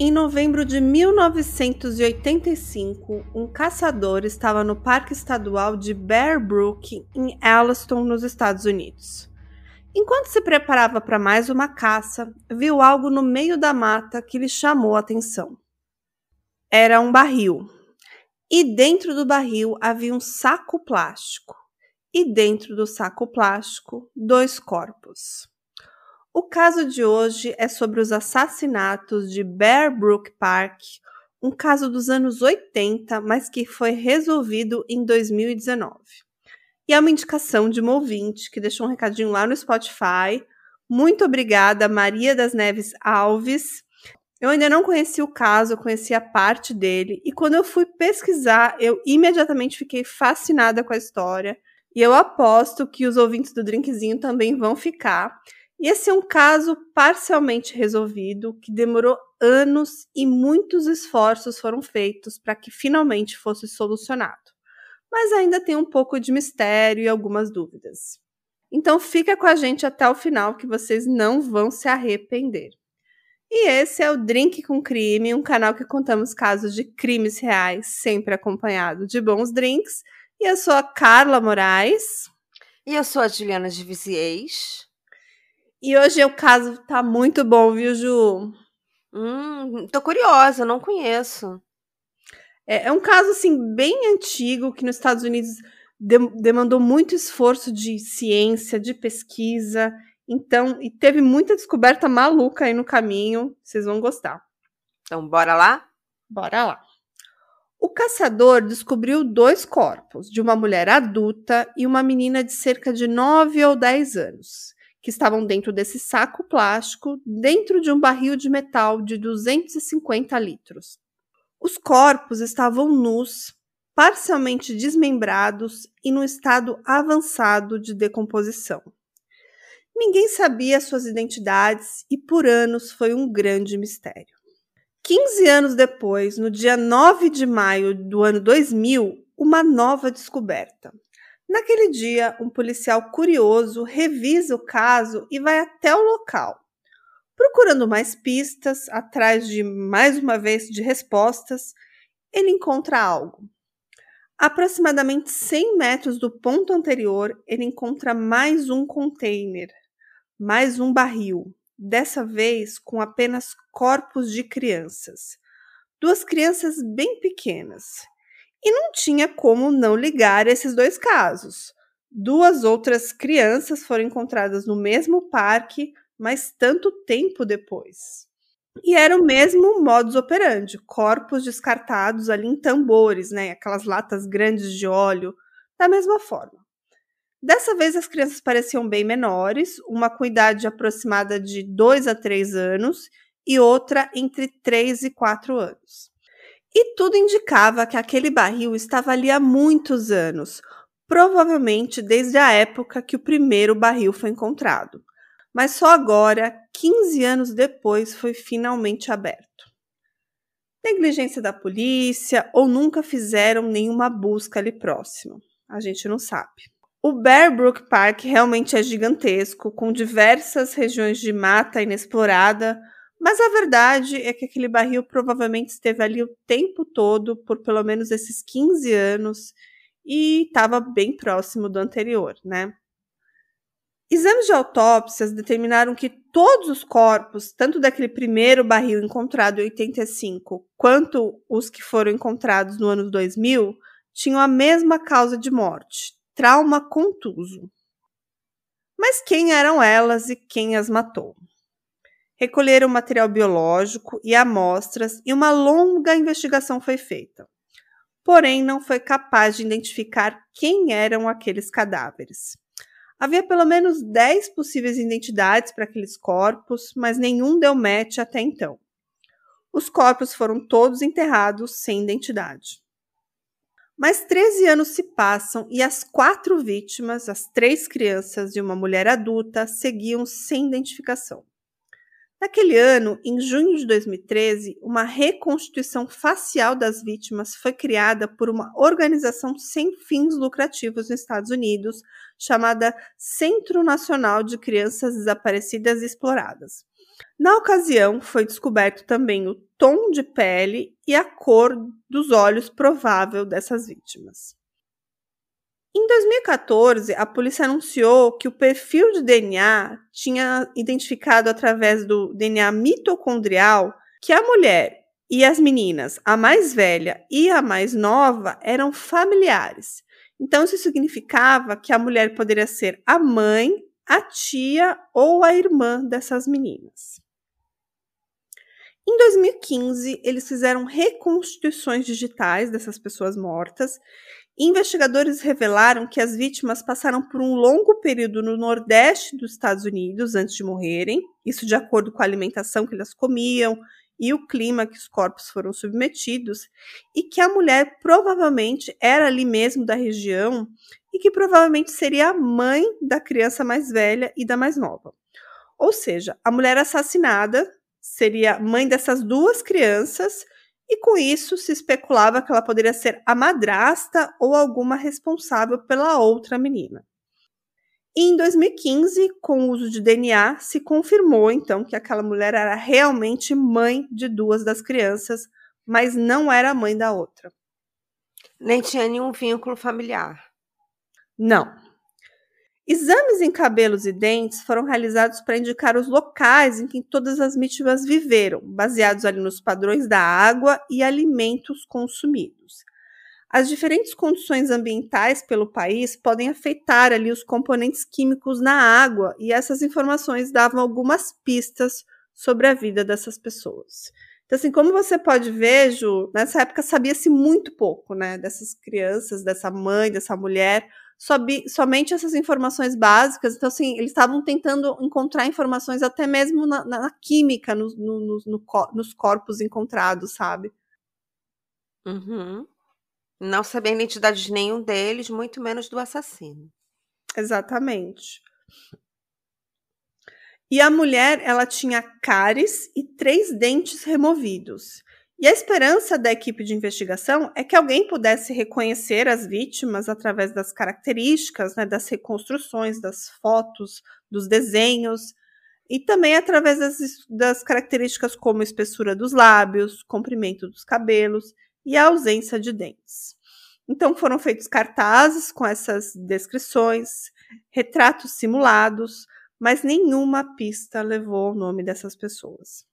Em novembro de 1985, um caçador estava no Parque Estadual de Bear Brook, em Alliston, nos Estados Unidos. Enquanto se preparava para mais uma caça, viu algo no meio da mata que lhe chamou a atenção. Era um barril. E dentro do barril havia um saco plástico. E dentro do saco plástico, dois corpos. O caso de hoje é sobre os assassinatos de Bear Brook Park, um caso dos anos 80, mas que foi resolvido em 2019. E é uma indicação de uma ouvinte que deixou um recadinho lá no Spotify. Muito obrigada, Maria das Neves Alves. Eu ainda não conheci o caso, conheci a parte dele, e quando eu fui pesquisar, eu imediatamente fiquei fascinada com a história. E eu aposto que os ouvintes do Drinkzinho também vão ficar. E esse é um caso parcialmente resolvido que demorou anos e muitos esforços foram feitos para que finalmente fosse solucionado. Mas ainda tem um pouco de mistério e algumas dúvidas. Então fica com a gente até o final que vocês não vão se arrepender. E esse é o Drink com Crime, um canal que contamos casos de crimes reais, sempre acompanhado de bons drinks. E eu sou a Carla Moraes. E eu sou a Juliana de Viziers. E hoje o caso tá muito bom, viu, Ju? Hum, tô curiosa, não conheço. É, é um caso, assim, bem antigo, que nos Estados Unidos de, demandou muito esforço de ciência, de pesquisa. Então, e teve muita descoberta maluca aí no caminho. Vocês vão gostar. Então, bora lá? Bora lá. O caçador descobriu dois corpos, de uma mulher adulta e uma menina de cerca de 9 ou 10 anos que estavam dentro desse saco plástico, dentro de um barril de metal de 250 litros. Os corpos estavam nus, parcialmente desmembrados e no estado avançado de decomposição. Ninguém sabia suas identidades e por anos foi um grande mistério. 15 anos depois, no dia 9 de maio do ano 2000, uma nova descoberta. Naquele dia, um policial curioso revisa o caso e vai até o local. Procurando mais pistas, atrás de mais uma vez de respostas, ele encontra algo. Aproximadamente 100 metros do ponto anterior, ele encontra mais um container, mais um barril, dessa vez com apenas corpos de crianças. Duas crianças bem pequenas, e não tinha como não ligar esses dois casos. Duas outras crianças foram encontradas no mesmo parque, mas tanto tempo depois. E era o mesmo modus operandi, corpos descartados ali em tambores, né, aquelas latas grandes de óleo, da mesma forma. Dessa vez as crianças pareciam bem menores, uma com idade aproximada de 2 a 3 anos e outra entre 3 e 4 anos. E tudo indicava que aquele barril estava ali há muitos anos, provavelmente desde a época que o primeiro barril foi encontrado. Mas só agora, 15 anos depois, foi finalmente aberto. Negligência da polícia ou nunca fizeram nenhuma busca ali próximo. A gente não sabe. O Bear Brook Park realmente é gigantesco, com diversas regiões de mata inexplorada, mas a verdade é que aquele barril provavelmente esteve ali o tempo todo, por pelo menos esses 15 anos, e estava bem próximo do anterior, né? Exames de autópsias determinaram que todos os corpos, tanto daquele primeiro barril encontrado em 85, quanto os que foram encontrados no ano 2000, tinham a mesma causa de morte: trauma contuso. Mas quem eram elas e quem as matou? Recolheram material biológico e amostras e uma longa investigação foi feita. Porém, não foi capaz de identificar quem eram aqueles cadáveres. Havia pelo menos 10 possíveis identidades para aqueles corpos, mas nenhum deu match até então. Os corpos foram todos enterrados sem identidade. Mas 13 anos se passam e as quatro vítimas, as três crianças e uma mulher adulta, seguiam sem identificação. Naquele ano, em junho de 2013, uma reconstituição facial das vítimas foi criada por uma organização sem fins lucrativos nos Estados Unidos, chamada Centro Nacional de Crianças Desaparecidas e Exploradas. Na ocasião, foi descoberto também o tom de pele e a cor dos olhos provável dessas vítimas. Em 2014, a polícia anunciou que o perfil de DNA tinha identificado através do DNA mitocondrial que a mulher e as meninas, a mais velha e a mais nova, eram familiares. Então, isso significava que a mulher poderia ser a mãe, a tia ou a irmã dessas meninas. Em 2015, eles fizeram reconstituições digitais dessas pessoas mortas Investigadores revelaram que as vítimas passaram por um longo período no nordeste dos Estados Unidos antes de morrerem, isso de acordo com a alimentação que elas comiam e o clima que os corpos foram submetidos, e que a mulher provavelmente era ali mesmo da região e que provavelmente seria a mãe da criança mais velha e da mais nova. Ou seja, a mulher assassinada seria mãe dessas duas crianças e com isso se especulava que ela poderia ser a madrasta ou alguma responsável pela outra menina. E em 2015, com o uso de DNA, se confirmou então que aquela mulher era realmente mãe de duas das crianças, mas não era mãe da outra. Nem tinha nenhum vínculo familiar. Não. Exames em cabelos e dentes foram realizados para indicar os locais em que todas as vítimas viveram, baseados ali nos padrões da água e alimentos consumidos. As diferentes condições ambientais pelo país podem afetar ali os componentes químicos na água, e essas informações davam algumas pistas sobre a vida dessas pessoas. Então, assim, como você pode ver, Ju, nessa época sabia-se muito pouco, né, dessas crianças, dessa mãe, dessa mulher, sob, somente essas informações básicas. Então, assim, eles estavam tentando encontrar informações até mesmo na, na química, no, no, no, nos corpos encontrados, sabe? Uhum. Não sabia a identidade de nenhum deles, muito menos do assassino. Exatamente. E a mulher, ela tinha cáries e três dentes removidos. E a esperança da equipe de investigação é que alguém pudesse reconhecer as vítimas através das características, né, das reconstruções, das fotos, dos desenhos, e também através das, das características como espessura dos lábios, comprimento dos cabelos e a ausência de dentes. Então foram feitos cartazes com essas descrições, retratos simulados, mas nenhuma pista levou o nome dessas pessoas.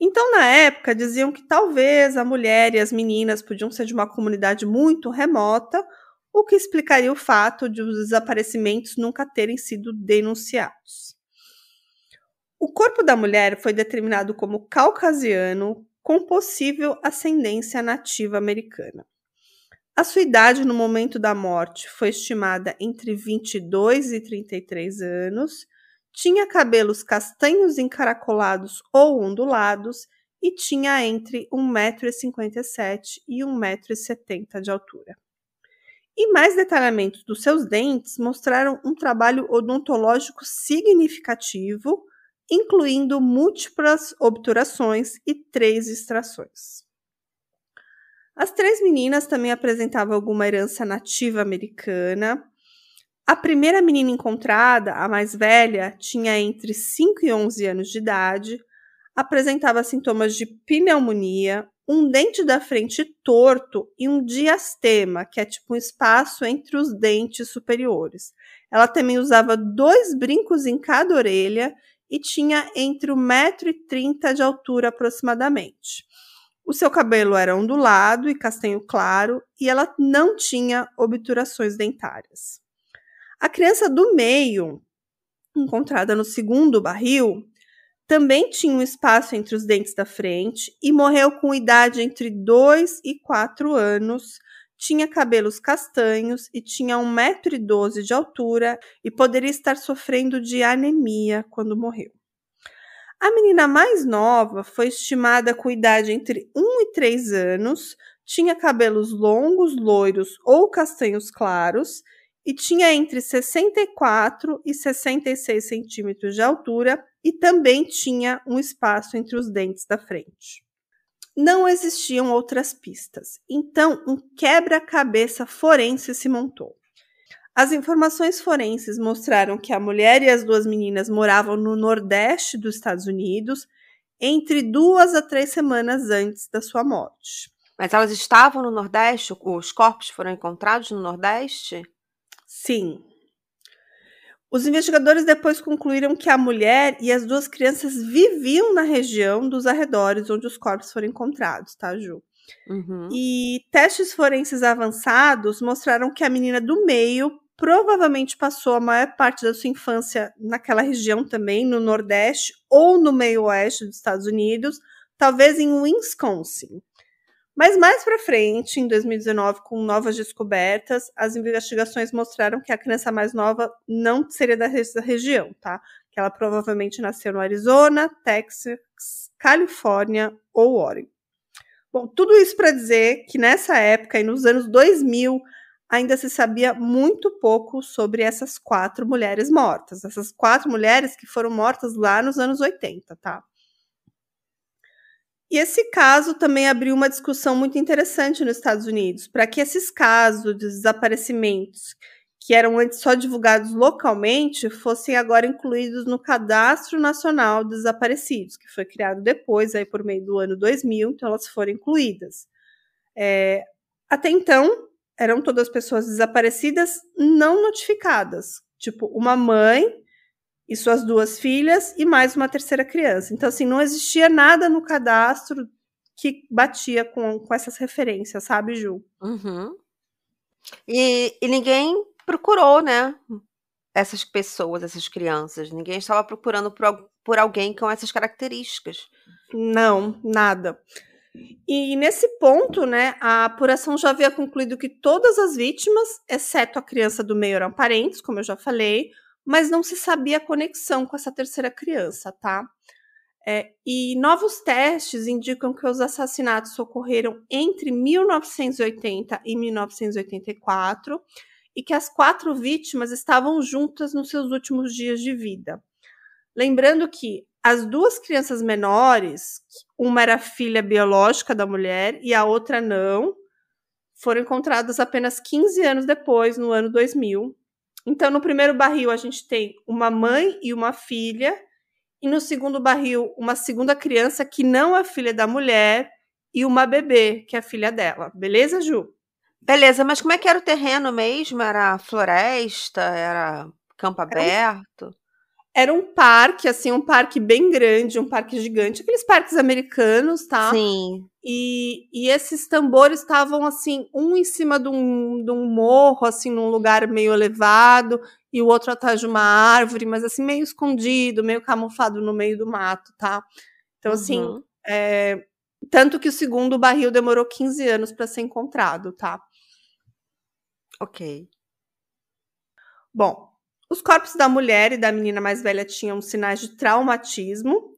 Então, na época, diziam que talvez a mulher e as meninas podiam ser de uma comunidade muito remota, o que explicaria o fato de os desaparecimentos nunca terem sido denunciados. O corpo da mulher foi determinado como caucasiano com possível ascendência nativa americana. A sua idade no momento da morte foi estimada entre 22 e 33 anos tinha cabelos castanhos encaracolados ou ondulados e tinha entre 1,57m e 1,70m de altura. E mais detalhamentos dos seus dentes mostraram um trabalho odontológico significativo, incluindo múltiplas obturações e três extrações. As três meninas também apresentavam alguma herança nativa americana, a primeira menina encontrada, a mais velha, tinha entre 5 e 11 anos de idade, apresentava sintomas de pneumonia, um dente da frente torto e um diastema, que é tipo um espaço entre os dentes superiores. Ela também usava dois brincos em cada orelha e tinha entre 1,30m de altura aproximadamente. O seu cabelo era ondulado e castanho claro e ela não tinha obturações dentárias. A criança do meio, encontrada no segundo barril, também tinha um espaço entre os dentes da frente e morreu com idade entre 2 e 4 anos. Tinha cabelos castanhos e tinha 1,12m de altura e poderia estar sofrendo de anemia quando morreu. A menina mais nova foi estimada com idade entre 1 e 3 anos, tinha cabelos longos, loiros ou castanhos claros e tinha entre 64 e 66 centímetros de altura e também tinha um espaço entre os dentes da frente. Não existiam outras pistas, então um quebra-cabeça forense se montou. As informações forenses mostraram que a mulher e as duas meninas moravam no nordeste dos Estados Unidos entre duas a três semanas antes da sua morte. Mas elas estavam no Nordeste? Os corpos foram encontrados no Nordeste? Sim. Os investigadores depois concluíram que a mulher e as duas crianças viviam na região dos arredores onde os corpos foram encontrados, tá, Ju? Uhum. E testes forenses avançados mostraram que a menina do meio provavelmente passou a maior parte da sua infância naquela região também, no Nordeste ou no meio oeste dos Estados Unidos, talvez em Wisconsin. Mas mais para frente, em 2019, com novas descobertas, as investigações mostraram que a criança mais nova não seria da região, tá? Que ela provavelmente nasceu no Arizona, Texas, Califórnia ou Oregon. Bom, tudo isso para dizer que nessa época e nos anos 2000 ainda se sabia muito pouco sobre essas quatro mulheres mortas. Essas quatro mulheres que foram mortas lá nos anos 80, tá? E esse caso também abriu uma discussão muito interessante nos Estados Unidos, para que esses casos de desaparecimentos, que eram antes só divulgados localmente, fossem agora incluídos no Cadastro Nacional de Desaparecidos, que foi criado depois, aí por meio do ano 2000, então elas foram incluídas. É, até então, eram todas pessoas desaparecidas não notificadas, tipo uma mãe e suas duas filhas e mais uma terceira criança. Então, assim, não existia nada no cadastro que batia com, com essas referências, sabe, Ju? Uhum. E, e ninguém procurou, né? Essas pessoas, essas crianças. Ninguém estava procurando por, por alguém com essas características. Não, nada. E nesse ponto, né, a apuração já havia concluído que todas as vítimas, exceto a criança do meio, eram parentes, como eu já falei, mas não se sabia a conexão com essa terceira criança, tá? É, e novos testes indicam que os assassinatos ocorreram entre 1980 e 1984 e que as quatro vítimas estavam juntas nos seus últimos dias de vida. Lembrando que as duas crianças menores, uma era filha biológica da mulher e a outra não, foram encontradas apenas 15 anos depois, no ano 2000. Então, no primeiro barril, a gente tem uma mãe e uma filha, e no segundo barril, uma segunda criança que não é filha da mulher e uma bebê, que é filha dela. Beleza, Ju? Beleza, mas como é que era o terreno mesmo? Era floresta? Era campo aberto? Era um parque, assim, um parque bem grande, um parque gigante, aqueles parques americanos, tá? Sim. E, e esses tambores estavam, assim, um em cima de um, de um morro, assim, num lugar meio elevado, e o outro atrás de uma árvore, mas, assim, meio escondido, meio camuflado no meio do mato, tá? Então, assim, uhum. é, tanto que o segundo barril demorou 15 anos para ser encontrado, tá? Ok. Bom, os corpos da mulher e da menina mais velha tinham sinais de traumatismo,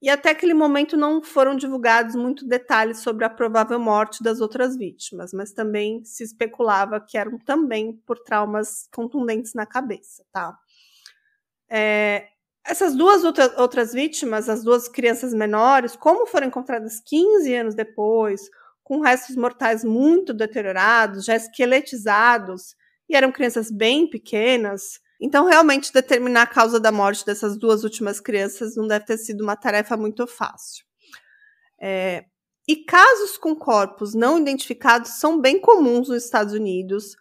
e até aquele momento não foram divulgados muitos detalhes sobre a provável morte das outras vítimas, mas também se especulava que eram também por traumas contundentes na cabeça, tá? É, essas duas outra, outras vítimas, as duas crianças menores, como foram encontradas 15 anos depois, com restos mortais muito deteriorados, já esqueletizados, e eram crianças bem pequenas, então, realmente, determinar a causa da morte dessas duas últimas crianças não deve ter sido uma tarefa muito fácil. É, e casos com corpos não identificados são bem comuns nos Estados Unidos,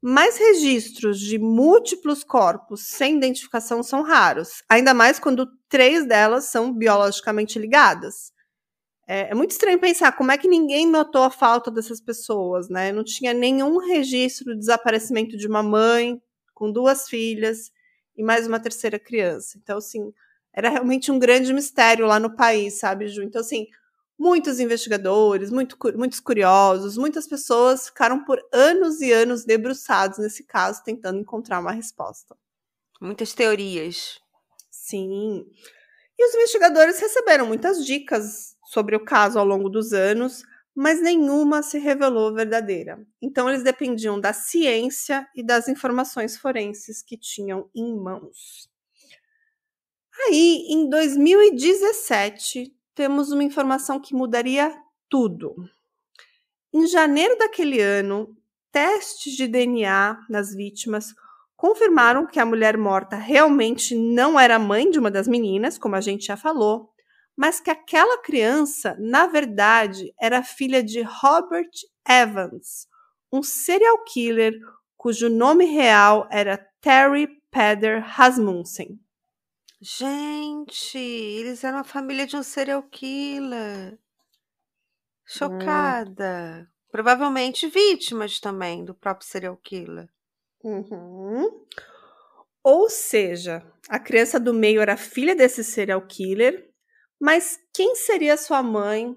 mas registros de múltiplos corpos sem identificação são raros, ainda mais quando três delas são biologicamente ligadas. É, é, muito estranho pensar como é que ninguém notou a falta dessas pessoas, né? Não tinha nenhum registro do desaparecimento de uma mãe, com duas filhas e mais uma terceira criança. Então, assim, era realmente um grande mistério lá no país, sabe, Ju? Então, assim, muitos investigadores, muito, muitos curiosos, muitas pessoas ficaram por anos e anos debruçados nesse caso, tentando encontrar uma resposta. Muitas teorias. Sim. E os investigadores receberam muitas dicas sobre o caso ao longo dos anos, mas nenhuma se revelou verdadeira. Então, eles dependiam da ciência e das informações forenses que tinham em mãos. Aí, em 2017, temos uma informação que mudaria tudo. Em janeiro daquele ano, testes de DNA nas vítimas confirmaram que a mulher morta realmente não era mãe de uma das meninas, como a gente já falou, mas que aquela criança, na verdade, era filha de Robert Evans, um serial killer cujo nome real era Terry Peder Rasmussen. Gente, eles eram a família de um serial killer. Chocada. Hum. Provavelmente vítimas também do próprio serial killer. Uhum. Ou seja, a criança do meio era filha desse serial killer, mas quem seria sua mãe?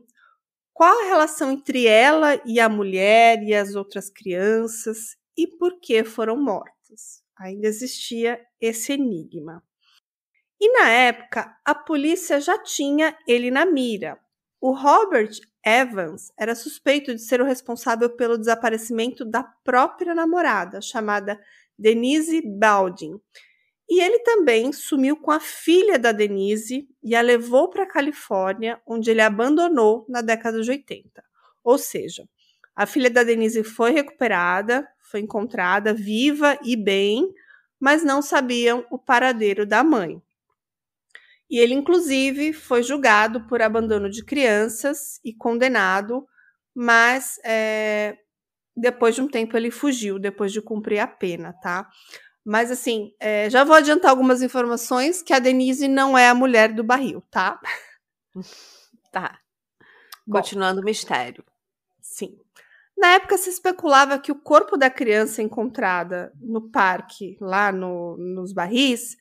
Qual a relação entre ela e a mulher e as outras crianças? E por que foram mortas? Ainda existia esse enigma. E na época, a polícia já tinha ele na mira. O Robert Evans era suspeito de ser o responsável pelo desaparecimento da própria namorada, chamada Denise Baldwin. E ele também sumiu com a filha da Denise e a levou para a Califórnia, onde ele abandonou na década de 80. Ou seja, a filha da Denise foi recuperada, foi encontrada viva e bem, mas não sabiam o paradeiro da mãe. E ele, inclusive, foi julgado por abandono de crianças e condenado, mas é, depois de um tempo ele fugiu, depois de cumprir a pena, tá? Mas assim, é, já vou adiantar algumas informações que a Denise não é a mulher do barril, tá? Tá. Continuando o mistério. Sim. Na época se especulava que o corpo da criança encontrada no parque, lá no, nos barris,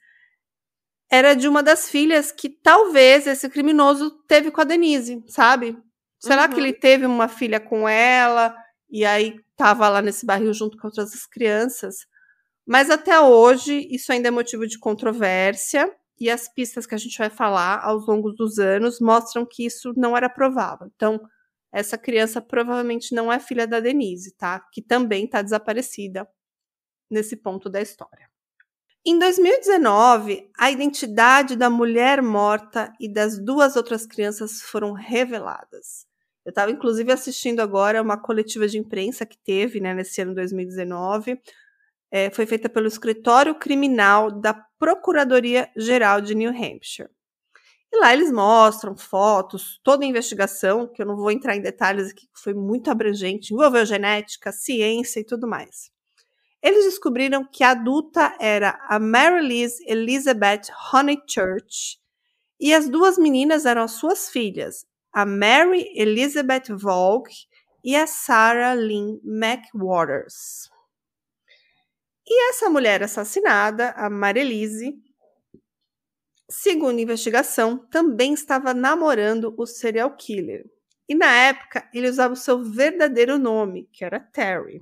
era de uma das filhas que talvez esse criminoso teve com a Denise, sabe? Será uhum. que ele teve uma filha com ela e aí tava lá nesse barril junto com outras crianças? Mas até hoje isso ainda é motivo de controvérsia e as pistas que a gente vai falar ao longo dos anos mostram que isso não era provável. Então, essa criança provavelmente não é filha da Denise, tá? Que também está desaparecida nesse ponto da história. Em 2019, a identidade da mulher morta e das duas outras crianças foram reveladas. Eu estava, inclusive, assistindo agora uma coletiva de imprensa que teve né, nesse ano 2019. É, foi feita pelo Escritório Criminal da Procuradoria Geral de New Hampshire. E lá eles mostram fotos, toda a investigação, que eu não vou entrar em detalhes aqui, que foi muito abrangente, envolveu genética, ciência e tudo mais. Eles descobriram que a adulta era a Mary Liz Elizabeth Honeychurch e as duas meninas eram as suas filhas, a Mary Elizabeth Vogue e a Sarah Lynn McWaters. E essa mulher assassinada, a Marilise, segundo a investigação, também estava namorando o serial killer. E na época ele usava o seu verdadeiro nome, que era Terry.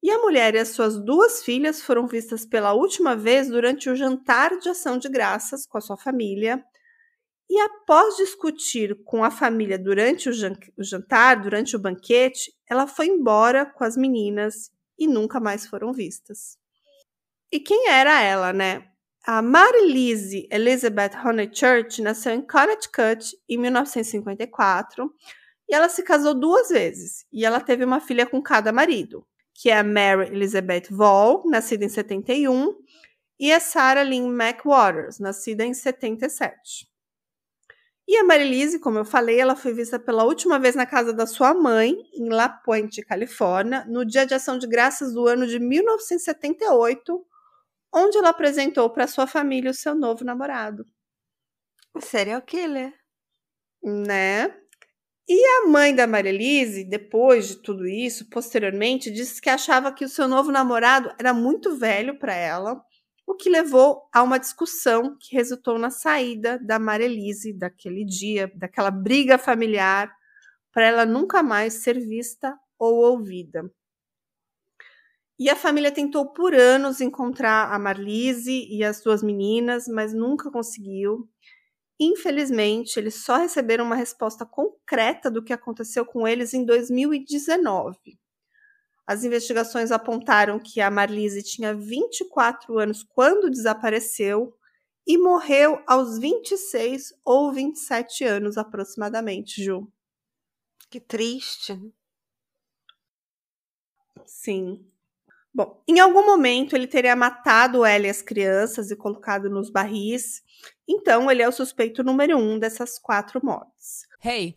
E a mulher e as suas duas filhas foram vistas pela última vez durante o jantar de ação de graças com a sua família. E após discutir com a família durante o jantar, durante o banquete, ela foi embora com as meninas e nunca mais foram vistas. E quem era ela, né? A Marilise Elizabeth Honeychurch nasceu em Connecticut em 1954 e ela se casou duas vezes e ela teve uma filha com cada marido que é a Mary Elizabeth Vall, nascida em 71, e a Sarah Lynn McWaters, nascida em 77. E a Marilise, como eu falei, ela foi vista pela última vez na casa da sua mãe, em La Pointe, Califórnia, no Dia de Ação de Graças do ano de 1978, onde ela apresentou para sua família o seu novo namorado. Serial killer. Né? E a mãe da Marilise, depois de tudo isso, posteriormente, disse que achava que o seu novo namorado era muito velho para ela, o que levou a uma discussão que resultou na saída da Marilise daquele dia, daquela briga familiar, para ela nunca mais ser vista ou ouvida. E a família tentou por anos encontrar a Marlise e as duas meninas, mas nunca conseguiu. Infelizmente, eles só receberam uma resposta concreta do que aconteceu com eles em 2019. As investigações apontaram que a Marlise tinha 24 anos quando desapareceu e morreu aos 26 ou 27 anos aproximadamente, Ju. Que triste. Sim. Bom, em algum momento ele teria matado ela e as crianças e colocado nos barris. Então, ele é o suspeito número um dessas quatro mortes. Hey,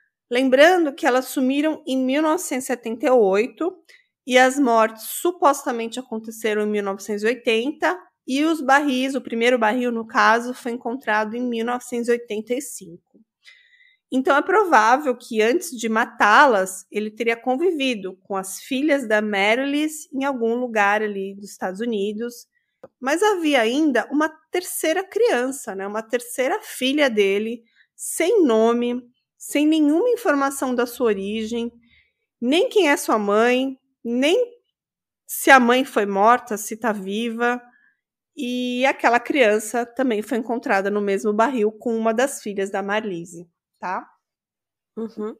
Lembrando que elas sumiram em 1978 e as mortes supostamente aconteceram em 1980 e os barris, o primeiro barril no caso, foi encontrado em 1985. Então é provável que antes de matá-las, ele teria convivido com as filhas da Marilis em algum lugar ali dos Estados Unidos. Mas havia ainda uma terceira criança, né? uma terceira filha dele, sem nome, sem nenhuma informação da sua origem, nem quem é sua mãe, nem se a mãe foi morta, se está viva. E aquela criança também foi encontrada no mesmo barril com uma das filhas da Marlise, tá? Uhum.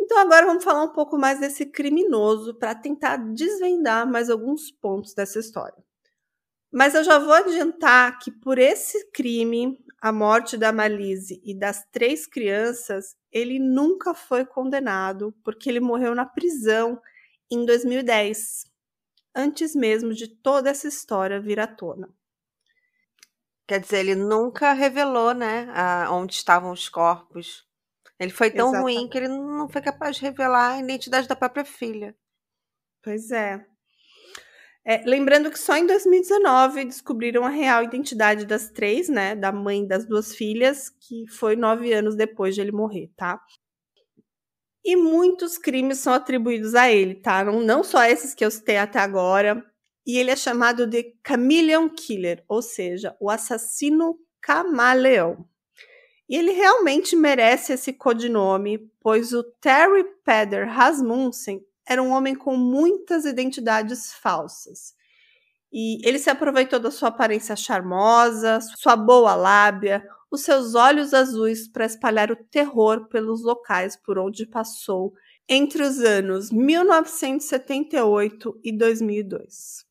Então agora vamos falar um pouco mais desse criminoso para tentar desvendar mais alguns pontos dessa história. Mas eu já vou adiantar que por esse crime a morte da Malise e das três crianças, ele nunca foi condenado, porque ele morreu na prisão em 2010, antes mesmo de toda essa história vir à tona. Quer dizer, ele nunca revelou, né, onde estavam os corpos. Ele foi tão Exatamente. ruim que ele não foi capaz de revelar a identidade da própria filha. Pois é. É, lembrando que só em 2019 descobriram a real identidade das três, né? Da mãe das duas filhas, que foi nove anos depois de ele morrer, tá? E muitos crimes são atribuídos a ele, tá? Não, não só esses que eu citei até agora. E ele é chamado de Chameleon Killer, ou seja, o assassino camaleão. E ele realmente merece esse codinome, pois o Terry Peder Rasmussen era um homem com muitas identidades falsas. E ele se aproveitou da sua aparência charmosa, sua boa lábia, os seus olhos azuis para espalhar o terror pelos locais por onde passou entre os anos 1978 e 2002.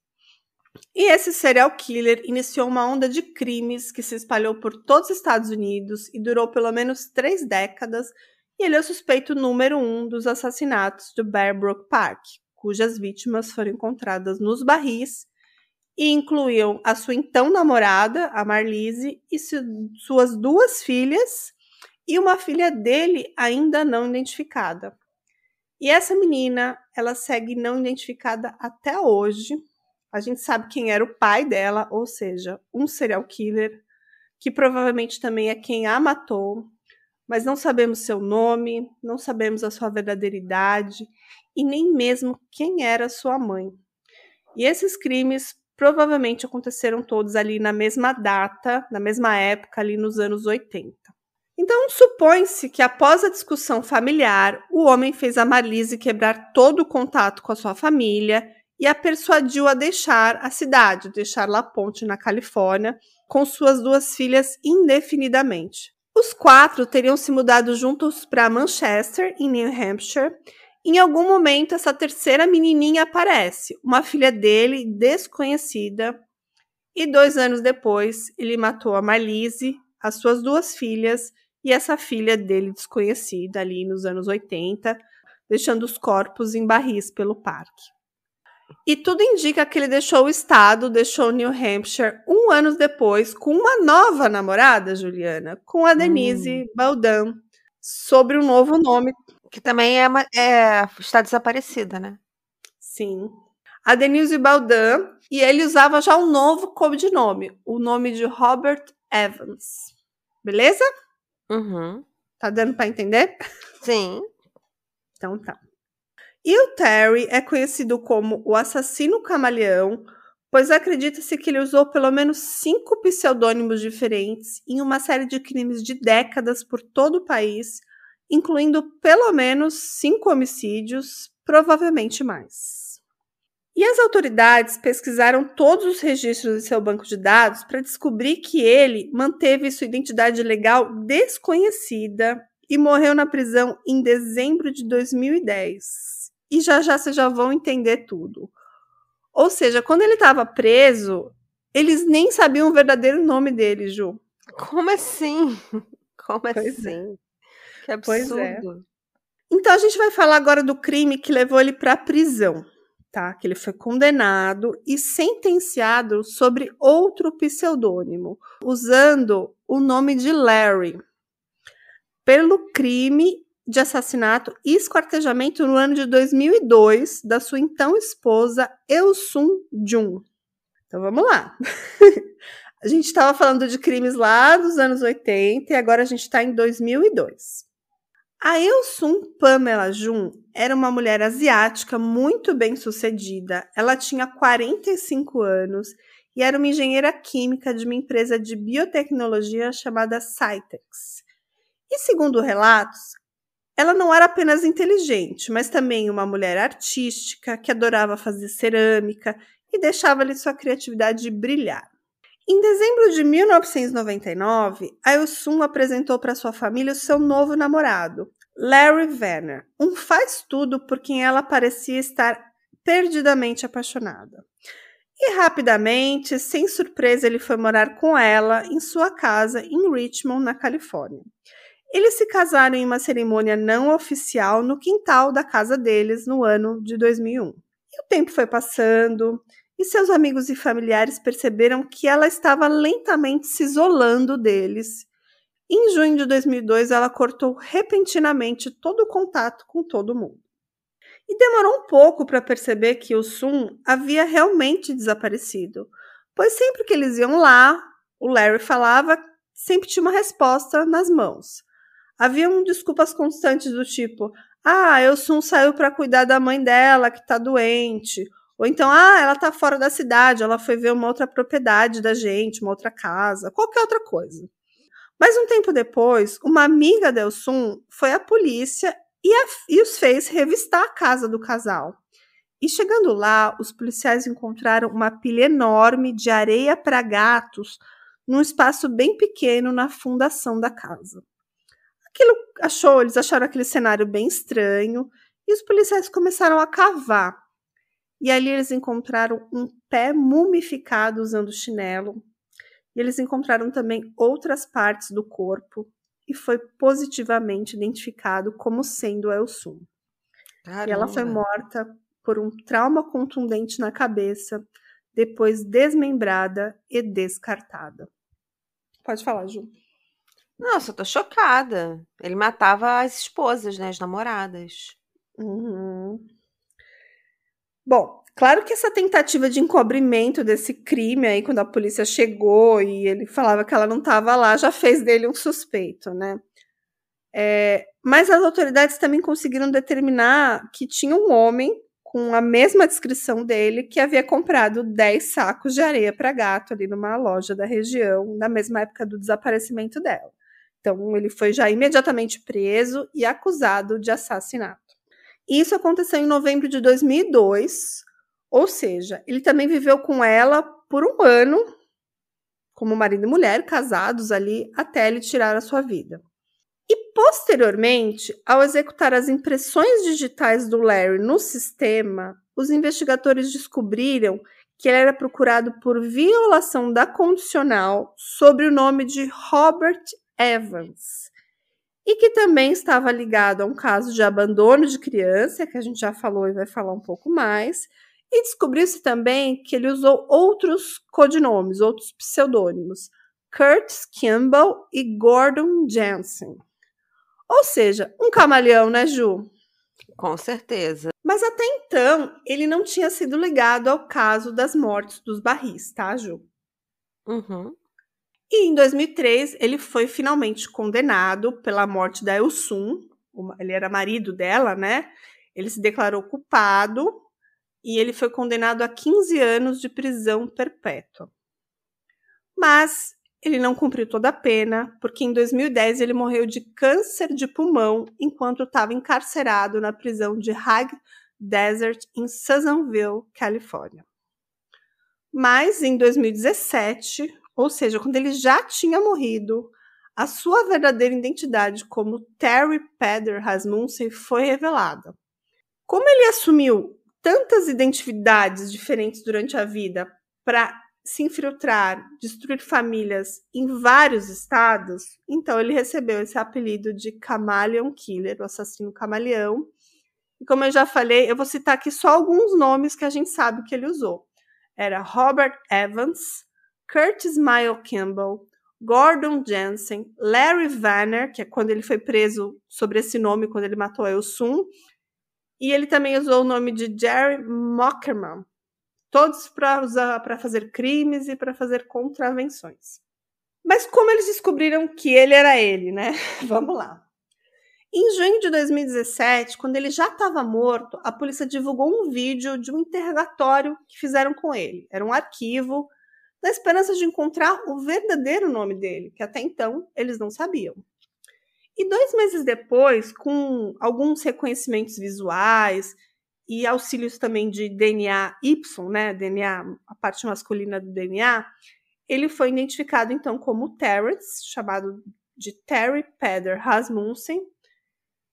E esse serial killer iniciou uma onda de crimes que se espalhou por todos os Estados Unidos e durou pelo menos três décadas, e ele é o suspeito número um dos assassinatos do Bear Brook Park, cujas vítimas foram encontradas nos barris e incluíam a sua então namorada, a Marlise, e suas duas filhas e uma filha dele ainda não identificada. E essa menina, ela segue não identificada até hoje. A gente sabe quem era o pai dela, ou seja, um serial killer, que provavelmente também é quem a matou, mas não sabemos seu nome, não sabemos a sua verdadeira idade e nem mesmo quem era sua mãe. E esses crimes provavelmente aconteceram todos ali na mesma data, na mesma época, ali nos anos 80. Então, supõe-se que após a discussão familiar, o homem fez a Marlise quebrar todo o contato com a sua família e a persuadiu a deixar a cidade, deixar La Ponte, na Califórnia, com suas duas filhas indefinidamente. Os quatro teriam se mudado juntos para Manchester, em New Hampshire. Em algum momento, essa terceira menininha aparece, uma filha dele desconhecida. E dois anos depois, ele matou a Marlise, as suas duas filhas e essa filha dele desconhecida ali nos anos 80, deixando os corpos em barris pelo parque. E tudo indica que ele deixou o estado, deixou New Hampshire um ano depois com uma nova namorada, Juliana, com a Denise hum. Baldan, sobre um novo nome. Que também é, é está desaparecida, né? Sim. A Denise Baldan, e ele usava já um novo codinome, o nome de Robert Evans. Beleza? Uhum. Tá dando para entender? Sim. Então tá. E o Terry é conhecido como o assassino camaleão, pois acredita-se que ele usou pelo menos cinco pseudônimos diferentes em uma série de crimes de décadas por todo o país, incluindo pelo menos cinco homicídios, provavelmente mais. E as autoridades pesquisaram todos os registros em seu banco de dados para descobrir que ele manteve sua identidade legal desconhecida e morreu na prisão em dezembro de 2010. E já já vocês já vão entender tudo. Ou seja, quando ele estava preso, eles nem sabiam o verdadeiro nome dele, Ju. Como assim? Como Pois é. assim? Que Pois é. absurdo. Então a gente vai falar agora do crime que levou ele para a prisão, tá? Que ele foi condenado e sentenciado sobre outro pseudônimo, usando o nome de Larry, pelo crime de assassinato e esquartejamento no ano de 2002 da sua então esposa Eusum Jun. Então vamos lá. a gente estava falando de crimes lá dos anos 80 e agora a gente está em 2002. A Eusum Pamela Jun era uma mulher asiática muito bem sucedida. Ela tinha 45 anos e era uma engenheira química de uma empresa de biotecnologia chamada Cytex. E segundo relatos, ela não era apenas inteligente, mas também uma mulher artística que adorava fazer cerâmica e deixava ali sua criatividade brilhar. Em dezembro de 1999, a Elsum apresentou para sua família o seu novo namorado, Larry Vanner, um faz-tudo por quem ela parecia estar perdidamente apaixonada. E rapidamente, sem surpresa, ele foi morar com ela em sua casa em Richmond, na Califórnia. Eles se casaram em uma cerimônia não oficial no quintal da casa deles no ano de 2001. E o tempo foi passando, e seus amigos e familiares perceberam que ela estava lentamente se isolando deles. Em junho de 2002, ela cortou repentinamente todo o contato com todo mundo. E demorou um pouco para perceber que o Sun havia realmente desaparecido, pois sempre que eles iam lá, o Larry falava, sempre tinha uma resposta nas mãos. Haviam desculpas constantes do tipo: "Ah, Sun saiu para cuidar da mãe dela que está doente", ou então, ah, ela tá fora da cidade, ela foi ver uma outra propriedade da gente, uma outra casa, qualquer outra coisa. Mas um tempo depois, uma amiga da Elsum foi à polícia e, a, e os fez revistar a casa do casal. E chegando lá, os policiais encontraram uma pilha enorme de areia para gatos num espaço bem pequeno na fundação da casa. Aquilo achou, eles acharam aquele cenário bem estranho e os policiais começaram a cavar e ali eles encontraram um pé mumificado usando chinelo. E eles encontraram também outras partes do corpo e foi positivamente identificado como sendo a Elsum. E ela foi morta por um trauma contundente na cabeça, depois desmembrada e descartada. Pode falar, Ju. Nossa, eu tô chocada. Ele matava as esposas, né? As namoradas. Uhum. Bom, claro que essa tentativa de encobrimento desse crime aí, quando a polícia chegou e ele falava que ela não estava lá, já fez dele um suspeito, né? É, mas as autoridades também conseguiram determinar que tinha um homem com a mesma descrição dele que havia comprado 10 sacos de areia para gato ali numa loja da região, na mesma época do desaparecimento dela. Então, ele foi já imediatamente preso e acusado de assassinato. Isso aconteceu em novembro de 2002, ou seja, ele também viveu com ela por um ano, como marido e mulher, casados ali, até ele tirar a sua vida. E posteriormente, ao executar as impressões digitais do Larry no sistema, os investigadores descobriram que ele era procurado por violação da condicional sobre o nome de Robert Evans e que também estava ligado a um caso de abandono de criança, que a gente já falou e vai falar um pouco mais, e descobriu-se também que ele usou outros codinomes, outros pseudônimos, Curtis Campbell e Gordon Jensen. Ou seja, um camaleão, né, Ju? Com certeza. Mas até então, ele não tinha sido ligado ao caso das mortes dos barris, tá, Ju? Uhum. E em 2003, ele foi finalmente condenado pela morte da Elsum. Ele era marido dela, né? Ele se declarou culpado e ele foi condenado a 15 anos de prisão perpétua. Mas ele não cumpriu toda a pena, porque em 2010 ele morreu de câncer de pulmão enquanto estava encarcerado na prisão de Hague Desert, em Susanville, Califórnia. Mas em 2017, ou seja, quando ele já tinha morrido, a sua verdadeira identidade como Terry Peder Rasmussen foi revelada. Como ele assumiu tantas identidades diferentes durante a vida para se infiltrar, destruir famílias em vários estados, então ele recebeu esse apelido de Camaleon Killer, o assassino camaleão. E como eu já falei, eu vou citar aqui só alguns nomes que a gente sabe que ele usou. Era Robert Evans, Curtis Mile Campbell, Gordon Jensen, Larry Vanner, que é quando ele foi preso sobre esse nome, quando ele matou a Sun, e ele também usou o nome de Jerry Mockerman, todos para fazer crimes e para fazer contravenções. Mas como eles descobriram que ele era ele, né? Vamos lá. Em junho de 2017, quando ele já estava morto, a polícia divulgou um vídeo de um interrogatório que fizeram com ele. Era um arquivo, na esperança de encontrar o verdadeiro nome dele, que até então eles não sabiam. E dois meses depois, com alguns reconhecimentos visuais e auxílios também de DNA Y, né, DNA, a parte masculina do DNA, ele foi identificado então como Terrence, chamado de Terry Peder Rasmussen,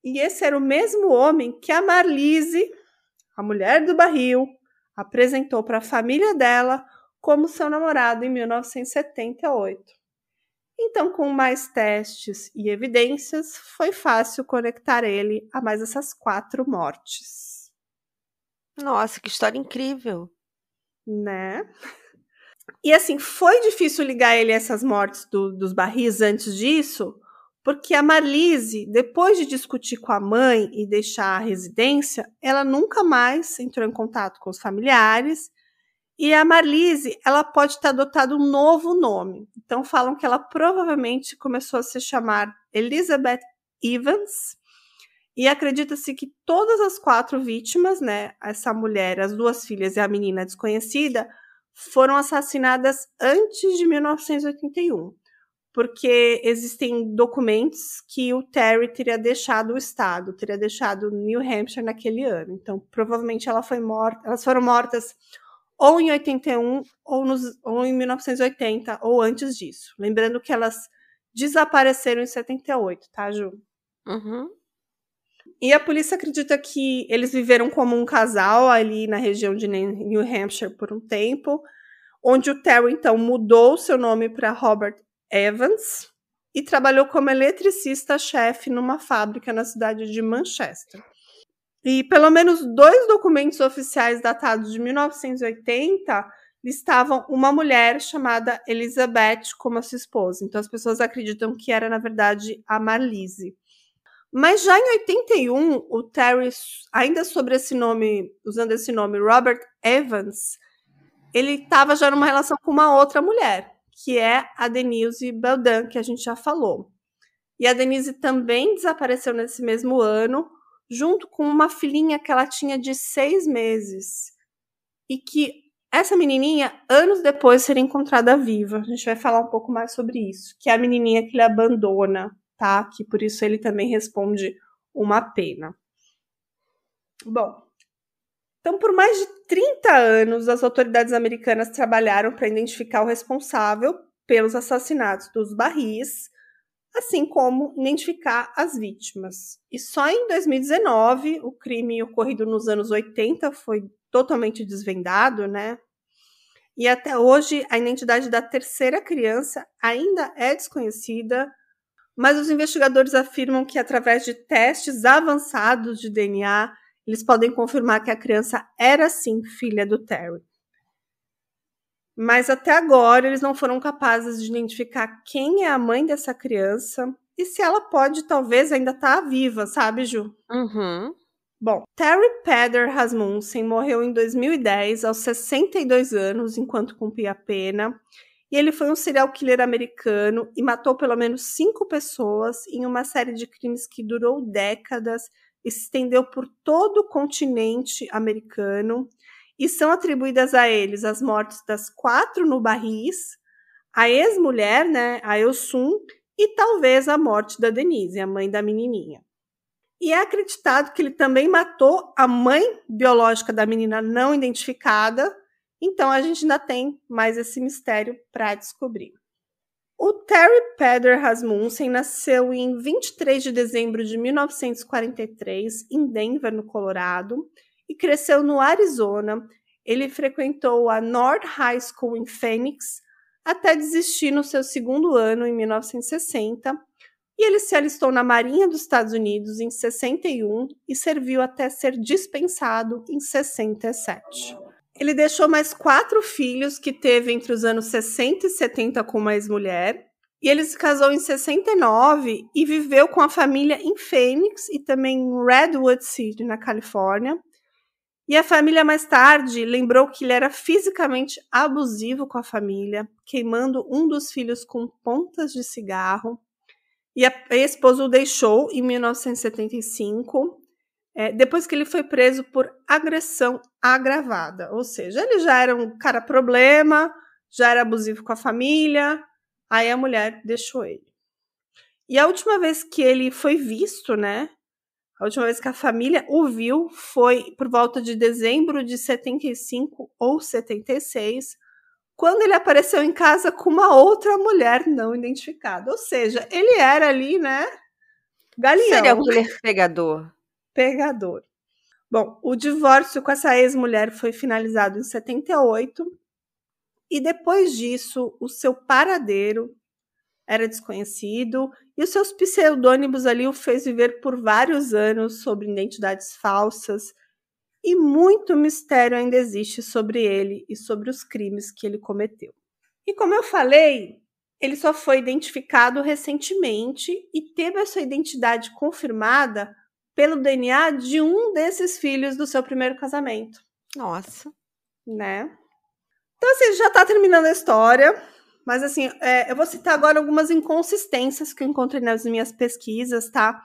e esse era o mesmo homem que a Marlise, a mulher do barril, apresentou para a família dela como seu namorado em 1978. Então, com mais testes e evidências, foi fácil conectar ele a mais essas quatro mortes. Nossa, que história incrível! Né? E assim, foi difícil ligar ele a essas mortes do, dos barris antes disso, porque a Marlise, depois de discutir com a mãe e deixar a residência, ela nunca mais entrou em contato com os familiares e a Marlise, ela pode ter adotado um novo nome. Então falam que ela provavelmente começou a se chamar Elizabeth Evans. E acredita-se que todas as quatro vítimas, né, essa mulher, as duas filhas e a menina desconhecida, foram assassinadas antes de 1981, porque existem documentos que o Terry teria deixado o estado, teria deixado New Hampshire naquele ano. Então, provavelmente ela foi morta, elas foram mortas ou em 81 ou, nos, ou em 1980 ou antes disso. Lembrando que elas desapareceram em 78, tá, Ju? Uhum. E a polícia acredita que eles viveram como um casal ali na região de New Hampshire por um tempo, onde o Terry então mudou seu nome para Robert Evans e trabalhou como eletricista-chefe numa fábrica na cidade de Manchester. E pelo menos dois documentos oficiais datados de 1980 listavam uma mulher chamada Elizabeth como a sua esposa. Então as pessoas acreditam que era, na verdade, a Marlise. Mas já em 81, o Terry, ainda sobre esse nome, usando esse nome, Robert Evans, ele estava já numa relação com uma outra mulher, que é a Denise Beldan, que a gente já falou. E a Denise também desapareceu nesse mesmo ano, junto com uma filhinha que ela tinha de seis meses. E que essa menininha, anos depois, seria encontrada viva. A gente vai falar um pouco mais sobre isso. Que é a menininha que ele abandona, tá? Que por isso ele também responde uma pena. Bom, então por mais de 30 anos, as autoridades americanas trabalharam para identificar o responsável pelos assassinatos dos barris, assim como identificar as vítimas. E só em 2019, o crime ocorrido nos anos 80 foi totalmente desvendado, né? E até hoje, a identidade da terceira criança ainda é desconhecida, mas os investigadores afirmam que, através de testes avançados de DNA, eles podem confirmar que a criança era sim filha do Terry mas até agora eles não foram capazes de identificar quem é a mãe dessa criança e se ela pode, talvez, ainda estar tá viva, sabe, Ju? Uhum. Bom, Terry Peder Rasmussen morreu em 2010, aos 62 anos, enquanto cumpria a pena. E ele foi um serial killer americano e matou pelo menos cinco pessoas em uma série de crimes que durou décadas e se estendeu por todo o continente americano e são atribuídas a eles as mortes das quatro no barris, a ex-mulher, né, a Elsun, e talvez a morte da Denise, a mãe da menininha. E é acreditado que ele também matou a mãe biológica da menina não identificada. Então a gente ainda tem mais esse mistério para descobrir. O Terry Peder Rasmussen nasceu em 23 de dezembro de 1943 em Denver, no Colorado, e cresceu no Arizona. Ele frequentou a North High School em Phoenix até desistir no seu segundo ano, em 1960, e ele se alistou na Marinha dos Estados Unidos em 61 e serviu até ser dispensado em 67. Ele deixou mais quatro filhos que teve entre os anos 60 e 70 com uma ex-mulher. E ele se casou em 69 e viveu com a família em Phoenix e também em Redwood City, na Califórnia. E a família mais tarde lembrou que ele era fisicamente abusivo com a família, queimando um dos filhos com pontas de cigarro. E a esposa o deixou em 1975 é, depois que ele foi preso por agressão agravada. Ou seja, ele já era um cara problema, já era abusivo com a família, aí a mulher deixou ele. E a última vez que ele foi visto, né? A última vez que a família o viu foi por volta de dezembro de 75 ou 76, quando ele apareceu em casa com uma outra mulher não identificada. Ou seja, ele era ali, né? Galinhão. Seria um pegador pegador. Bom, o divórcio com essa ex-mulher foi finalizado em 78 e depois disso o seu paradeiro era desconhecido e os seus pseudônimos ali o fez viver por vários anos sobre identidades falsas e muito mistério ainda existe sobre ele e sobre os crimes que ele cometeu. E como eu falei, ele só foi identificado recentemente e teve a sua identidade confirmada pelo DNA de um desses filhos do seu primeiro casamento. Nossa. Né? Então, assim, já tá terminando a história. Mas, assim, é, eu vou citar agora algumas inconsistências que eu encontrei nas minhas pesquisas, tá?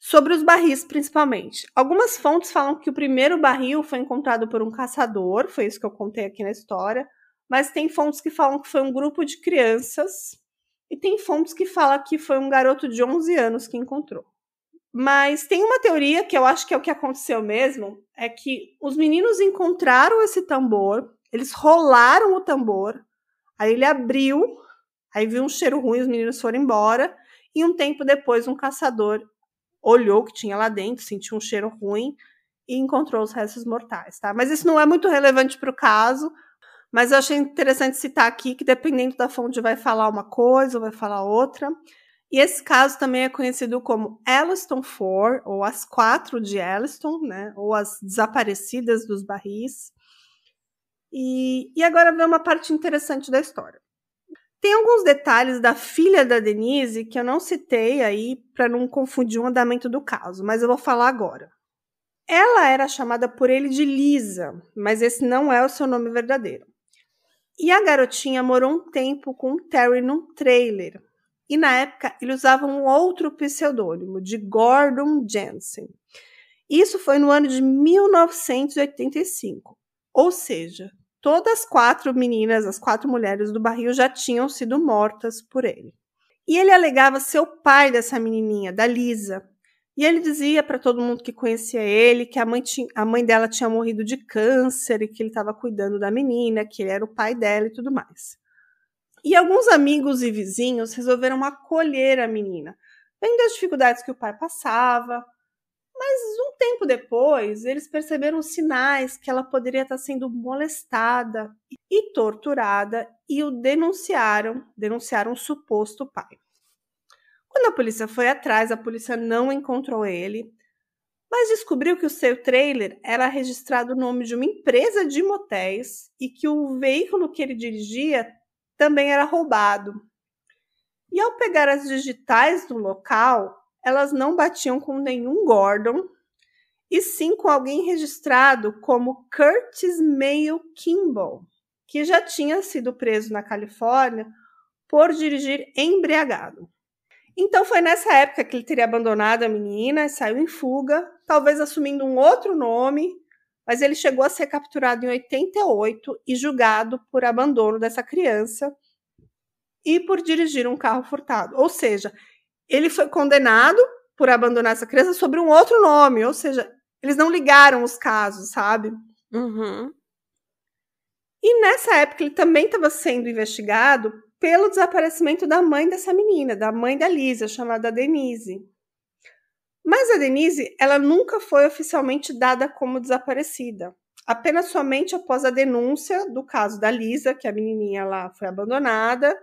Sobre os barris, principalmente. Algumas fontes falam que o primeiro barril foi encontrado por um caçador, foi isso que eu contei aqui na história. Mas tem fontes que falam que foi um grupo de crianças. E tem fontes que falam que foi um garoto de 11 anos que encontrou. Mas tem uma teoria que eu acho que é o que aconteceu mesmo, é que os meninos encontraram esse tambor, eles rolaram o tambor, aí ele abriu, aí viu um cheiro ruim, os meninos foram embora, e um tempo depois um caçador olhou o que tinha lá dentro, sentiu um cheiro ruim e encontrou os restos mortais, tá? Mas isso não é muito relevante para o caso, mas eu achei interessante citar aqui que dependendo da fonte vai falar uma coisa ou vai falar outra. E esse caso também é conhecido como Elliston Four, ou as quatro de Elliston, né? Ou as desaparecidas dos barris. E, e agora vem uma parte interessante da história. Tem alguns detalhes da filha da Denise que eu não citei aí para não confundir o andamento do caso, mas eu vou falar agora. Ela era chamada por ele de Lisa, mas esse não é o seu nome verdadeiro. E a garotinha morou um tempo com o Terry num trailer, e na época ele usava um outro pseudônimo, de Gordon Jensen. Isso foi no ano de 1985. Ou seja, todas as quatro meninas, as quatro mulheres do barril já tinham sido mortas por ele. E ele alegava ser o pai dessa menininha, da Lisa. E ele dizia para todo mundo que conhecia ele que a mãe, tinha, a mãe dela tinha morrido de câncer e que ele estava cuidando da menina, que ele era o pai dela e tudo mais. E alguns amigos e vizinhos resolveram acolher a menina, vendo as dificuldades que o pai passava. Mas um tempo depois, eles perceberam sinais que ela poderia estar sendo molestada e torturada e o denunciaram, denunciaram o suposto pai. Quando a polícia foi atrás, a polícia não encontrou ele, mas descobriu que o seu trailer era registrado no nome de uma empresa de motéis e que o veículo que ele dirigia também era roubado. E ao pegar as digitais do local, elas não batiam com nenhum Gordon, e sim com alguém registrado como Curtis Mayo Kimball, que já tinha sido preso na Califórnia por dirigir embriagado. Então foi nessa época que ele teria abandonado a menina e saiu em fuga, talvez assumindo um outro nome, mas ele chegou a ser capturado em 88 e julgado por abandono dessa criança e por dirigir um carro furtado. Ou seja, ele foi condenado por abandonar essa criança sobre um outro nome, ou seja, eles não ligaram os casos, sabe? Uhum. E nessa época ele também estava sendo investigado pelo desaparecimento da mãe dessa menina, da mãe da Lisa, chamada Denise. Mas a Denise, ela nunca foi oficialmente dada como desaparecida. Apenas somente após a denúncia do caso da Lisa, que a menininha lá foi abandonada,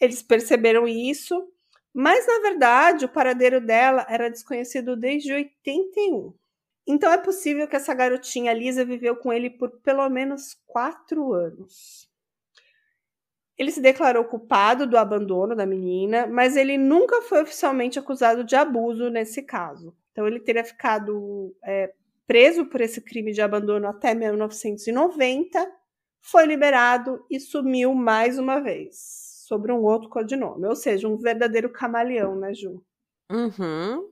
eles perceberam isso, mas na verdade o paradeiro dela era desconhecido desde 81. Então é possível que essa garotinha Lisa viveu com ele por pelo menos quatro anos. Ele se declarou culpado do abandono da menina, mas ele nunca foi oficialmente acusado de abuso nesse caso. Então ele teria ficado é, preso por esse crime de abandono até 1990, foi liberado e sumiu mais uma vez, sobre um outro codinome. Ou seja, um verdadeiro camaleão, né, Ju? Uhum.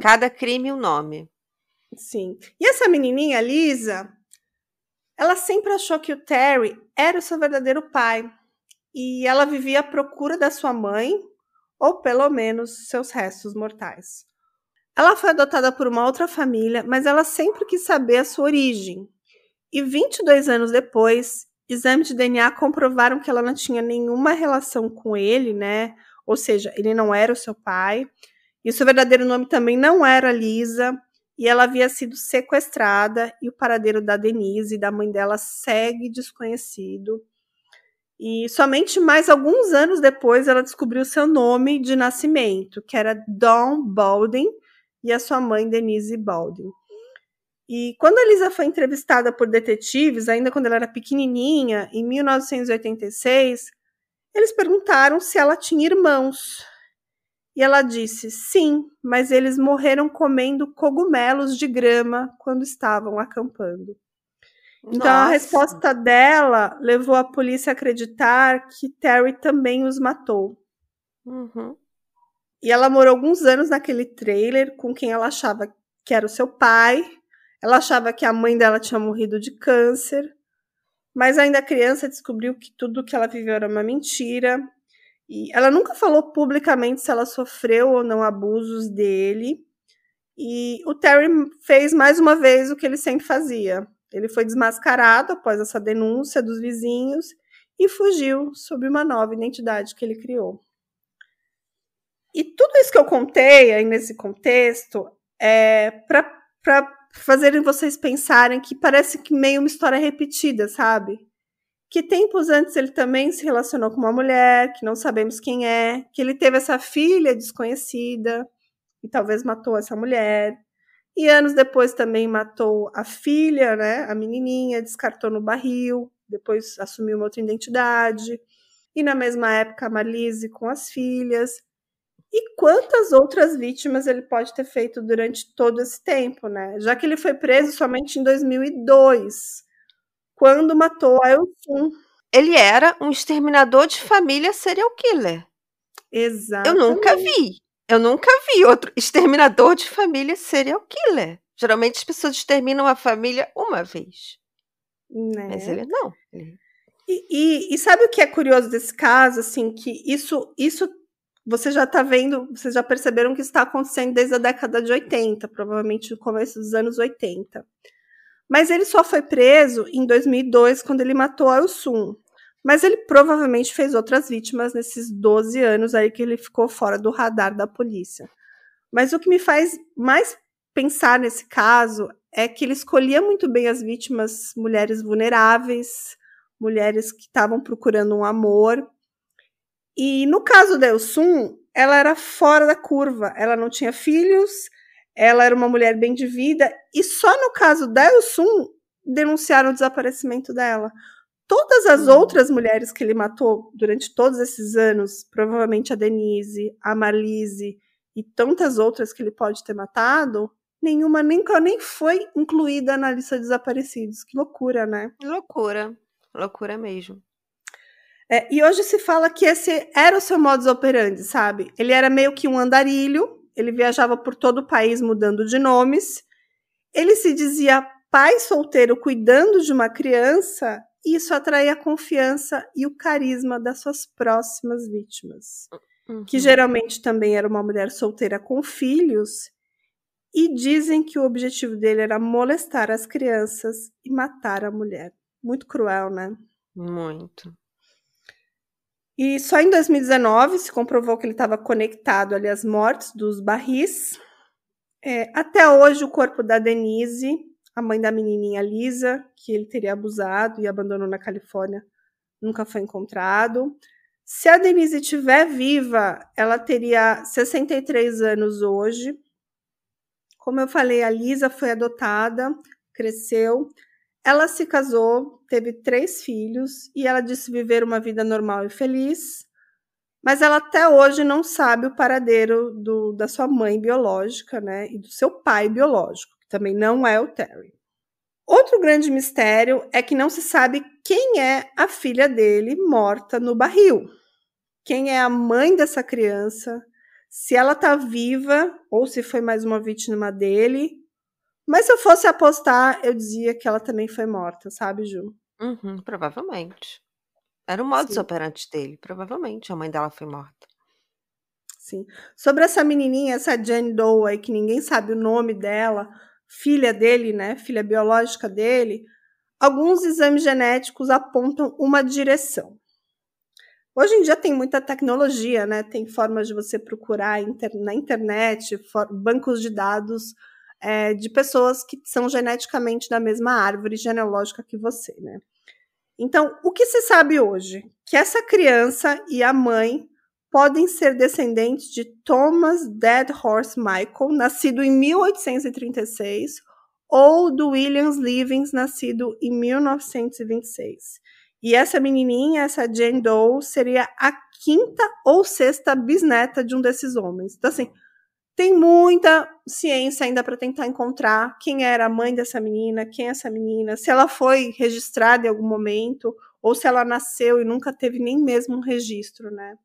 Cada crime um nome. Sim. E essa menininha, Lisa, ela sempre achou que o Terry era o seu verdadeiro pai. E ela vivia à procura da sua mãe, ou pelo menos seus restos mortais. Ela foi adotada por uma outra família, mas ela sempre quis saber a sua origem. E 22 anos depois, exames de DNA comprovaram que ela não tinha nenhuma relação com ele, né? Ou seja, ele não era o seu pai. E o seu verdadeiro nome também não era Lisa e ela havia sido sequestrada e o paradeiro da Denise e da mãe dela segue desconhecido. E somente mais alguns anos depois ela descobriu seu nome de nascimento, que era Dawn Baldwin, e a sua mãe Denise Baldwin. E quando a Lisa foi entrevistada por detetives, ainda quando ela era pequenininha, em 1986, eles perguntaram se ela tinha irmãos. E ela disse: sim, mas eles morreram comendo cogumelos de grama quando estavam acampando. Nossa. Então a resposta dela levou a polícia a acreditar que Terry também os matou. Uhum. E ela morou alguns anos naquele trailer com quem ela achava que era o seu pai. Ela achava que a mãe dela tinha morrido de câncer. Mas ainda criança descobriu que tudo que ela viveu era uma mentira e ela nunca falou publicamente se ela sofreu ou não abusos dele. E o Terry fez mais uma vez o que ele sempre fazia. Ele foi desmascarado após essa denúncia dos vizinhos e fugiu sob uma nova identidade que ele criou. E tudo isso que eu contei aí nesse contexto é para fazerem vocês pensarem que parece que meio uma história repetida, sabe? que tempos antes ele também se relacionou com uma mulher que não sabemos quem é, que ele teve essa filha desconhecida e talvez matou essa mulher. E anos depois também matou a filha, né, a menininha, descartou no barril, depois assumiu uma outra identidade. E na mesma época a Marlise com as filhas. E quantas outras vítimas ele pode ter feito durante todo esse tempo, né? Já que ele foi preso somente em 2002 quando matou a Elsun. Ele era um exterminador de família serial killer. Exato. Eu nunca vi. Eu nunca vi outro exterminador de família serial killer. Geralmente as pessoas exterminam a família uma vez. Né? Mas ele não. E, e, e, sabe o que é curioso desse caso? Assim, que isso, isso você já está vendo, vocês já perceberam que está acontecendo desde a década de 80, provavelmente no começo dos anos 80. Mas ele só foi preso em 2002, quando ele matou a Elsum. Mas ele provavelmente fez outras vítimas nesses 12 anos aí que ele ficou fora do radar da polícia. Mas o que me faz mais pensar nesse caso é que ele escolhia muito bem as vítimas mulheres vulneráveis, mulheres que estavam procurando um amor. E no caso da Elsum, ela era fora da curva. Ela não tinha filhos, ela era uma mulher bem de vida, e só no caso da Elsum denunciaram o desaparecimento dela. Todas as uhum. outras mulheres que ele matou durante todos esses anos, provavelmente a Denise, a Marlise e tantas outras que ele pode ter matado, nenhuma nem, nem foi incluída na lista de desaparecidos. Que loucura, né? Loucura. Loucura mesmo. É, e hoje se fala que esse era o seu modus operandi, sabe? Ele era meio que um andarilho ele viajava por todo o país mudando de nomes. Ele se dizia pai solteiro cuidando de uma criança, e isso atraía a confiança e o carisma das suas próximas vítimas. que geralmente também era uma mulher solteira com filhos, e dizem que o objetivo dele era molestar as crianças e matar a mulher. Muito cruel, né? Muito. E só em 2019 se comprovou que ele estava conectado ali às mortes dos barris. É, até hoje, o corpo da Denise, a mãe da menininha Lisa, que ele teria abusado e abandonou na Califórnia, nunca foi encontrado. Se a Denise estiver viva, ela teria 63 anos hoje. Como eu falei, a Lisa foi adotada, cresceu. Ela se casou, teve três filhos e ela disse viver uma vida normal e feliz. Mas ela até hoje não sabe o paradeiro do, da sua mãe biológica, né? E do seu pai biológico, que também não é o Terry. Outro grande mistério é que não se sabe quem é a filha dele morta no barril. Quem é a mãe dessa criança? se ela tá viva ou se foi mais uma vítima dele. Mas se eu fosse apostar, eu dizia que ela também foi morta, sabe, Ju? Uhum, provavelmente. Era o modus Sim. operandi dele. Provavelmente a mãe dela foi morta. Sim. Sobre essa menininha, essa Jane Doe aí, que ninguém sabe o nome dela, filha dele, né? Filha biológica dele, alguns exames genéticos apontam uma direção. Hoje em dia tem muita tecnologia, né? Tem formas de você procurar na internet, bancos de dados é, de pessoas que são geneticamente da mesma árvore genealógica que você, né? Então, o que se sabe hoje? Que essa criança e a mãe podem ser descendentes de Thomas Dead Horse Michael, nascido em 1836, ou do Williams Livings, nascido em 1926. E essa menininha, essa Jane Doe, seria a quinta ou sexta bisneta de um desses homens. Então, assim, tem muita ciência ainda para tentar encontrar quem era a mãe dessa menina, quem é essa menina, se ela foi registrada em algum momento, ou se ela nasceu e nunca teve nem mesmo um registro, né?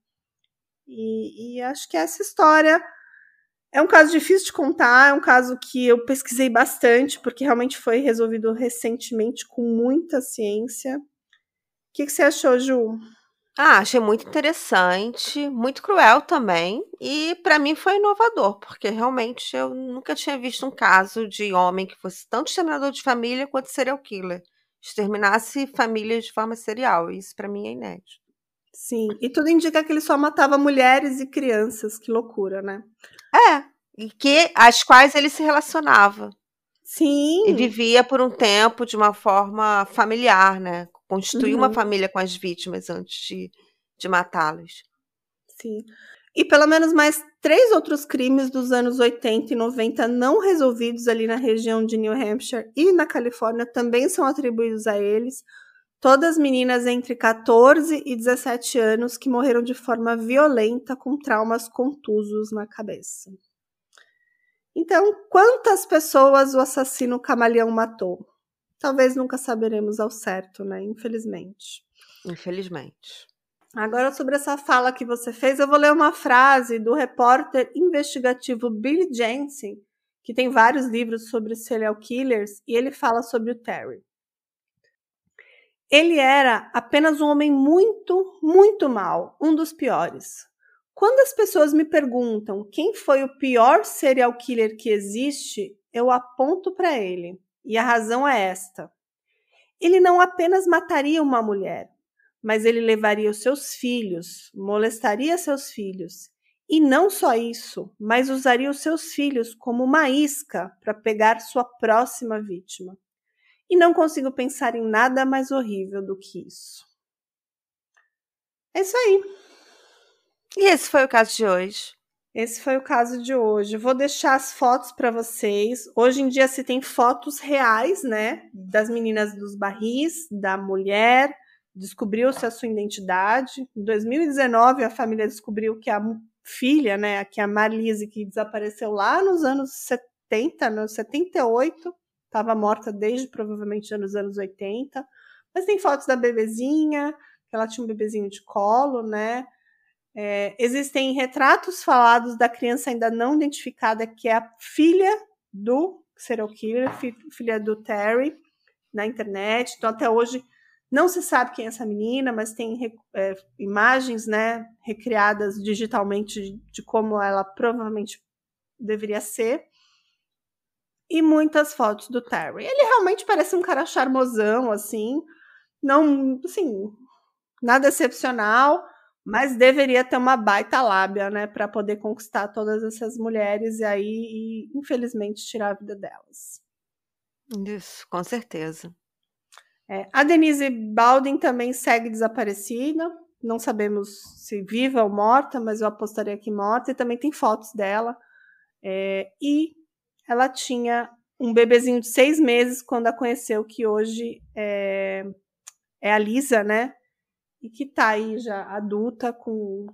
E, e acho que essa história é um caso difícil de contar, é um caso que eu pesquisei bastante, porque realmente foi resolvido recentemente com muita ciência que, que você achou, Ju? Ah, achei muito interessante, muito cruel também, e para mim foi inovador, porque realmente eu nunca tinha visto um caso de homem que fosse tanto exterminador de família quanto serial killer. Exterminasse famílias de forma serial. Isso para mim é inédito. Sim, e tudo indica que ele só matava mulheres e crianças. Que loucura, né? É, e que as quais ele se relacionava. Sim. E vivia por um tempo de uma forma familiar, né? Constituir uhum. uma família com as vítimas antes de, de matá-los. Sim. E pelo menos mais três outros crimes dos anos 80 e 90 não resolvidos ali na região de New Hampshire e na Califórnia também são atribuídos a eles. Todas meninas entre 14 e 17 anos que morreram de forma violenta com traumas contusos na cabeça. Então, quantas pessoas o assassino camaleão matou? Talvez nunca saberemos ao certo, né? Infelizmente. Infelizmente. Agora, sobre essa fala que você fez, eu vou ler uma frase do repórter investigativo Billy Jensen, que tem vários livros sobre serial killers, e ele fala sobre o Terry. Ele era apenas um homem muito, muito mau, um dos piores. Quando as pessoas me perguntam quem foi o pior serial killer que existe, eu aponto para ele. E a razão é esta: ele não apenas mataria uma mulher, mas ele levaria os seus filhos, molestaria seus filhos. E não só isso, mas usaria os seus filhos como uma isca para pegar sua próxima vítima. E não consigo pensar em nada mais horrível do que isso. É isso aí. E esse foi o caso de hoje. Esse foi o caso de hoje. Vou deixar as fotos para vocês. Hoje em dia se tem fotos reais, né, das meninas dos barris, da mulher, descobriu-se a sua identidade. Em 2019 a família descobriu que a filha, né, que a Marlise que desapareceu lá nos anos 70, no 78, estava morta desde provavelmente nos anos 80. Mas tem fotos da bebezinha, que ela tinha um bebezinho de colo, né? É, existem retratos falados da criança ainda não identificada, que é a filha do serial killer, filha do Terry, na internet. Então, até hoje, Não se sabe quem é essa menina, mas tem é, imagens, né, recriadas digitalmente de, de como ela provavelmente deveria ser. E muitas fotos do Terry. Ele realmente parece um cara charmosão, assim. Não, assim, nada excepcional, mas deveria ter uma baita lábia, né, para poder conquistar todas essas mulheres e aí, e, infelizmente, tirar a vida delas. Isso, com certeza. É, a Denise Baldwin também segue desaparecida. Não sabemos se viva ou morta, mas eu apostaria que morta. E também tem fotos dela. É, e ela tinha um bebezinho de seis meses quando a conheceu, que hoje é, é a Lisa, né? E que tá aí já adulta, com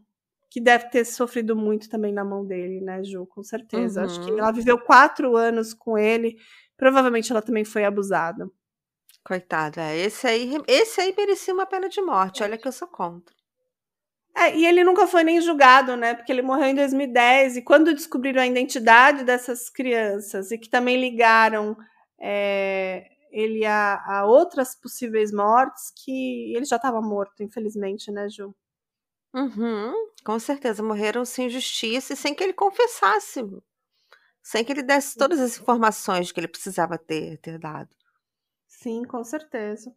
que deve ter sofrido muito também na mão dele, né, Ju? Com certeza. Uhum. Acho que uhum. ela viveu quatro anos com ele. Provavelmente ela também foi abusada. Coitado, é. Esse aí, esse aí merecia uma pena de morte. Olha que eu sou contra. É, e ele nunca foi nem julgado, né? Porque ele morreu em 2010. E quando descobriram a identidade dessas crianças e que também ligaram é, ele a, a, outras possíveis mortes, que ele já estava morto, infelizmente, né, Ju? Uhum, com certeza. Morreram sem justiça e sem que ele confessasse. Sem que ele desse todas as informações que ele precisava ter, ter dado. Sim, com certeza.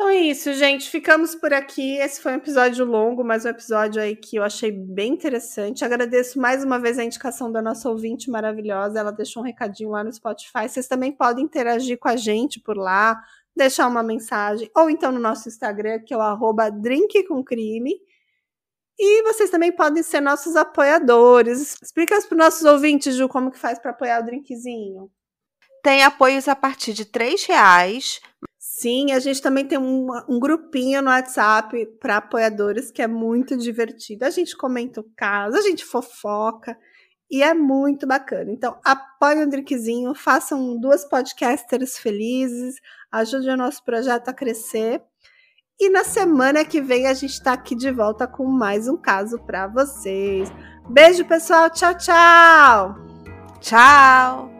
Então é isso, gente. Ficamos por aqui. Esse foi um episódio longo, mas um episódio aí que eu achei bem interessante. Agradeço mais uma vez a indicação da nossa ouvinte maravilhosa. Ela deixou um recadinho lá no Spotify. Vocês também podem interagir com a gente por lá, deixar uma mensagem, ou então no nosso Instagram, que é o arroba. E vocês também podem ser nossos apoiadores. Explica para os nossos ouvintes, Ju, como que faz para apoiar o drinkzinho. Tem apoios a partir de três reais. Sim, a gente também tem um, um grupinho no WhatsApp para apoiadores que é muito divertido. A gente comenta o caso, a gente fofoca e é muito bacana. Então, apoiem o drinkzinho, façam duas podcasters felizes, ajudem o nosso projeto a crescer. E na semana que vem a gente está aqui de volta com mais um caso para vocês. Beijo, pessoal. Tchau, tchau. Tchau.